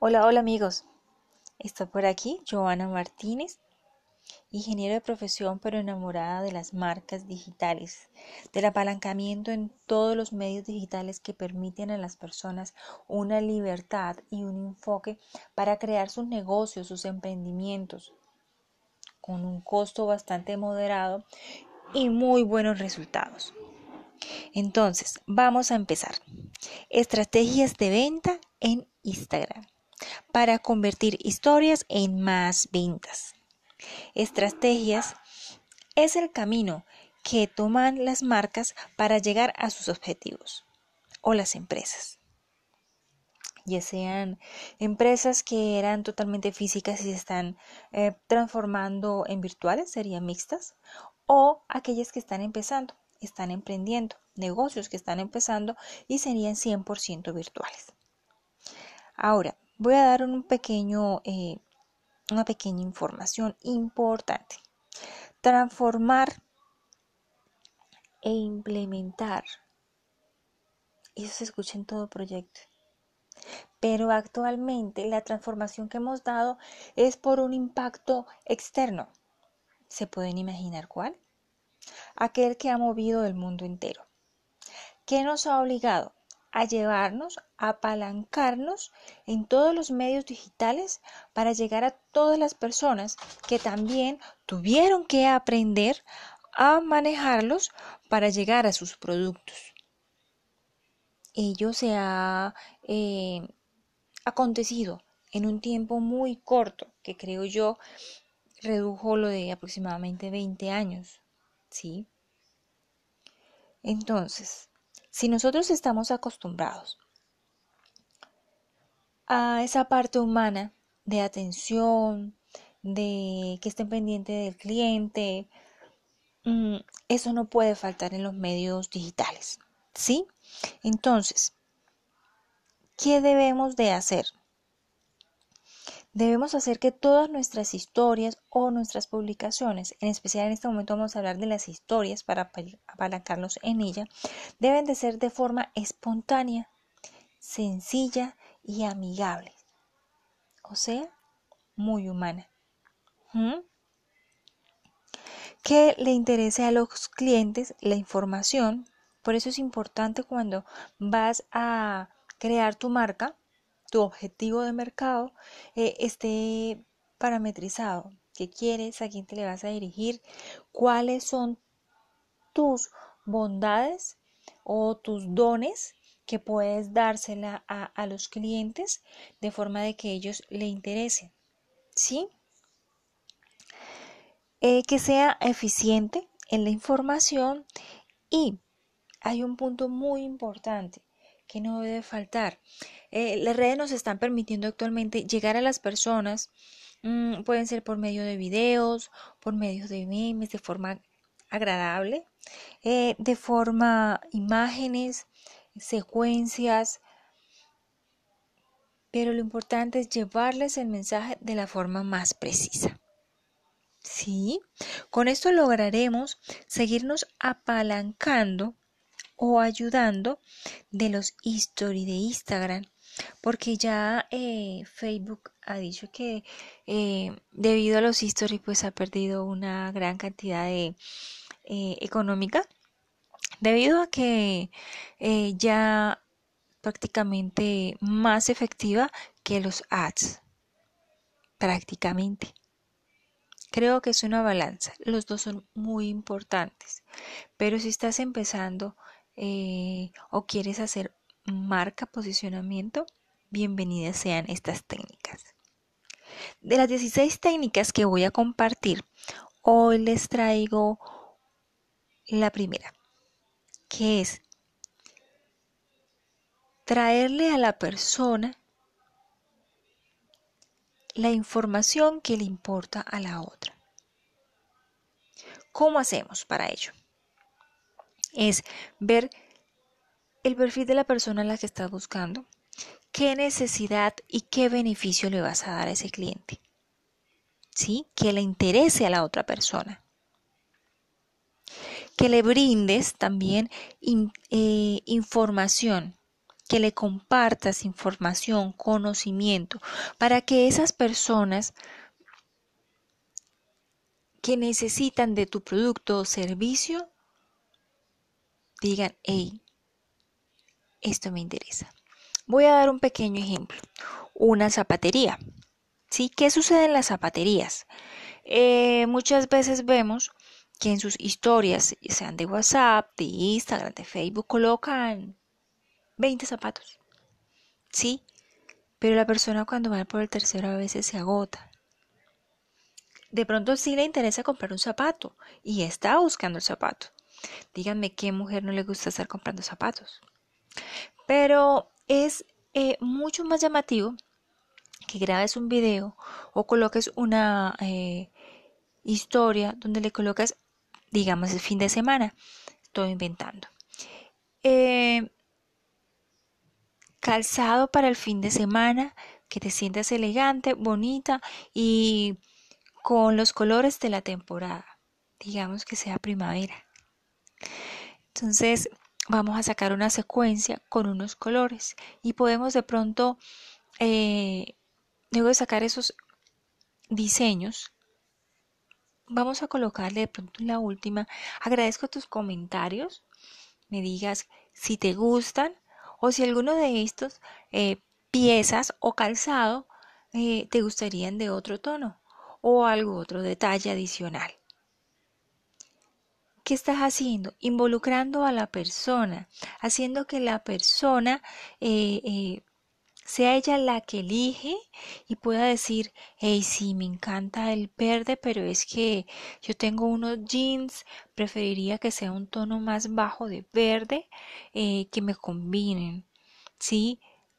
Hola, hola amigos. Está por aquí Joana Martínez, ingeniero de profesión pero enamorada de las marcas digitales, del apalancamiento en todos los medios digitales que permiten a las personas una libertad y un enfoque para crear sus negocios, sus emprendimientos, con un costo bastante moderado y muy buenos resultados. Entonces, vamos a empezar. Estrategias de venta en Instagram para convertir historias en más ventas. Estrategias es el camino que toman las marcas para llegar a sus objetivos o las empresas. Ya sean empresas que eran totalmente físicas y se están eh, transformando en virtuales, serían mixtas, o aquellas que están empezando, están emprendiendo, negocios que están empezando y serían 100% virtuales. Ahora, voy a dar eh, una pequeña información importante. Transformar e implementar. Eso se escucha en todo proyecto. Pero actualmente la transformación que hemos dado es por un impacto externo. ¿Se pueden imaginar cuál? Aquel que ha movido el mundo entero. ¿Qué nos ha obligado? A llevarnos, a apalancarnos en todos los medios digitales para llegar a todas las personas que también tuvieron que aprender a manejarlos para llegar a sus productos. Ello se ha eh, acontecido en un tiempo muy corto, que creo yo redujo lo de aproximadamente 20 años. ¿Sí? Entonces, si nosotros estamos acostumbrados a esa parte humana de atención, de que estén pendiente del cliente, mm, eso no puede faltar en los medios digitales. ¿Sí? Entonces, ¿qué debemos de hacer? Debemos hacer que todas nuestras historias o nuestras publicaciones, en especial en este momento vamos a hablar de las historias para apalancarnos en ella, deben de ser de forma espontánea, sencilla y amigable. O sea, muy humana. ¿Mm? Que le interese a los clientes la información. Por eso es importante cuando vas a crear tu marca, tu objetivo de mercado eh, esté parametrizado. ¿Qué quieres? ¿A quién te le vas a dirigir? ¿Cuáles son tus bondades o tus dones que puedes dársela a, los clientes de forma de que ellos le interesen? ¿Sí? Eh, que sea eficiente en la información y hay un punto muy importante que no debe faltar. Eh, las redes nos están permitiendo actualmente llegar a las personas, mm, pueden ser por medio de videos, por medio de memes, de forma agradable, eh, de forma imágenes, secuencias, pero lo importante es llevarles el mensaje de la forma más precisa. ¿Sí? Con esto lograremos seguirnos apalancando o ayudando de los stories de Instagram porque ya eh, Facebook ha dicho que eh, debido a los stories pues ha perdido una gran cantidad de eh, económica debido a que ya prácticamente más efectiva que los ads prácticamente. Creo que es una balanza. Los dos son muy importantes. Pero si estás empezando eh, o quieres hacer marca posicionamiento, bienvenidas sean estas técnicas. De las 16 técnicas que voy a compartir, hoy les traigo la primera, que es traerle a la persona la información que le importa a la otra. ¿Cómo hacemos para ello? Es ver el perfil de la persona a la que estás buscando, qué necesidad y qué beneficio le vas a dar a ese cliente. ¿Sí? Que le interese a la otra persona. Que le brindes también eh, información que le compartas información, conocimiento, para que esas personas que necesitan de tu producto o servicio digan, hey, esto me interesa. Voy a dar un pequeño ejemplo. Una zapatería. ¿Sí? ¿Qué sucede en las zapaterías? Eh, muchas veces vemos que en sus historias, sean de WhatsApp, de Instagram, de Facebook, colocan 20 zapatos. ¿Sí? Pero la persona cuando va por el tercero a veces se agota. De pronto sí le interesa comprar un zapato y está buscando el zapato. Díganme qué mujer no le gusta estar comprando zapatos. Pero es eh, mucho más llamativo que grabes un video o coloques una eh, historia donde le colocas, digamos, el fin de semana. Estoy inventando. Eh, calzado para el fin de semana, que te sientas elegante, bonita y con los colores de la temporada. Digamos que sea primavera. Entonces vamos a sacar una secuencia con unos colores y podemos de pronto, eh, luego de sacar esos diseños, vamos a colocarle de pronto la última. Agradezco tus comentarios, me digas si te gustan o si alguno de estos eh, piezas o calzado eh, te gustarían de otro tono o algo otro detalle adicional. ¿Qué estás haciendo? Involucrando a la persona, haciendo que la persona eh, sea ella la que elige y pueda decir, hey, sí, me encanta el verde, pero es que yo tengo unos jeans, preferiría que sea un tono más bajo de verde, eh, que me combinen, ¿sí?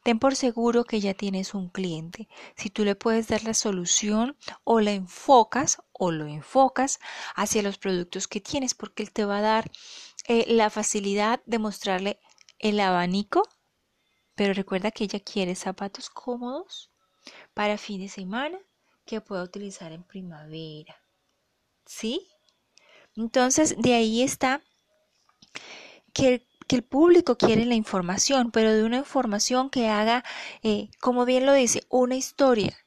Ten por seguro que ya tienes un cliente. Si tú le puedes dar la solución o la enfocas o lo enfocas hacia los productos que tienes, porque él te va a dar eh, la facilidad de mostrarle el abanico pero recuerda que ella quiere zapatos cómodos para fin de semana que pueda utilizar en primavera. ¿Sí? Entonces, de ahí está que el, público quiere la información, pero de una información que haga, eh, como bien lo dice, una historia,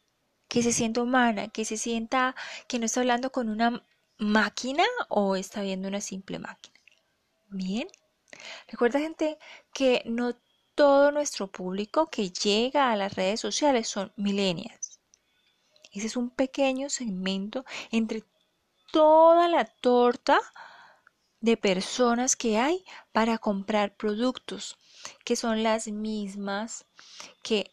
que se sienta humana, que se sienta que no está hablando con una máquina o está viendo una simple máquina. Bien. Recuerda gente que no todo nuestro público que llega a las redes sociales son millennials. Ese es un pequeño segmento entre toda la torta de personas que hay para comprar productos, que son las mismas que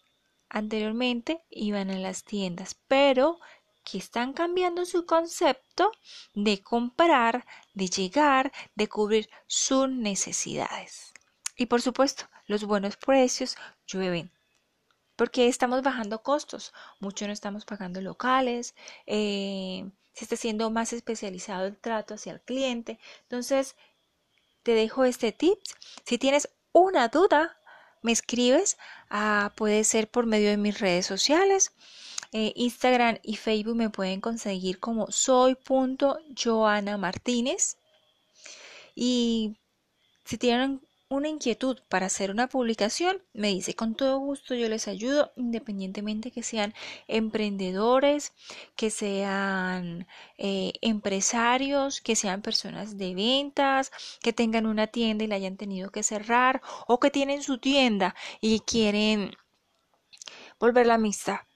anteriormente iban a las tiendas, pero que están cambiando su concepto de comprar, de llegar, de cubrir sus necesidades. Y por supuesto, los buenos precios llueven. Porque estamos bajando costos, mucho no estamos pagando locales, eh, se está siendo más especializado el trato hacia el cliente. Entonces, te dejo este tip. Si tienes una duda, me escribes. Ah, puede ser por medio de mis redes sociales. Eh, Instagram y Facebook me pueden conseguir como soy.joanamartínez. Y si tienen una inquietud para hacer una publicación, me dice, con todo gusto yo les ayudo, independientemente que sean emprendedores, que sean eh, empresarios, que sean personas de ventas, que tengan una tienda y la hayan tenido que cerrar, o que tienen su tienda y quieren volverla mixta,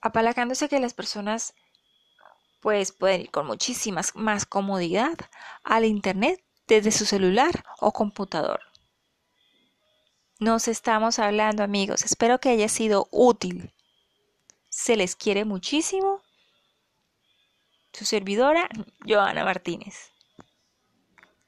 apalacándose que las personas pues pueden ir con muchísimas más comodidad al internet desde su celular o computador. Nos estamos hablando amigos. Espero que haya sido útil. Se les quiere muchísimo. Su servidora, Joana Martínez.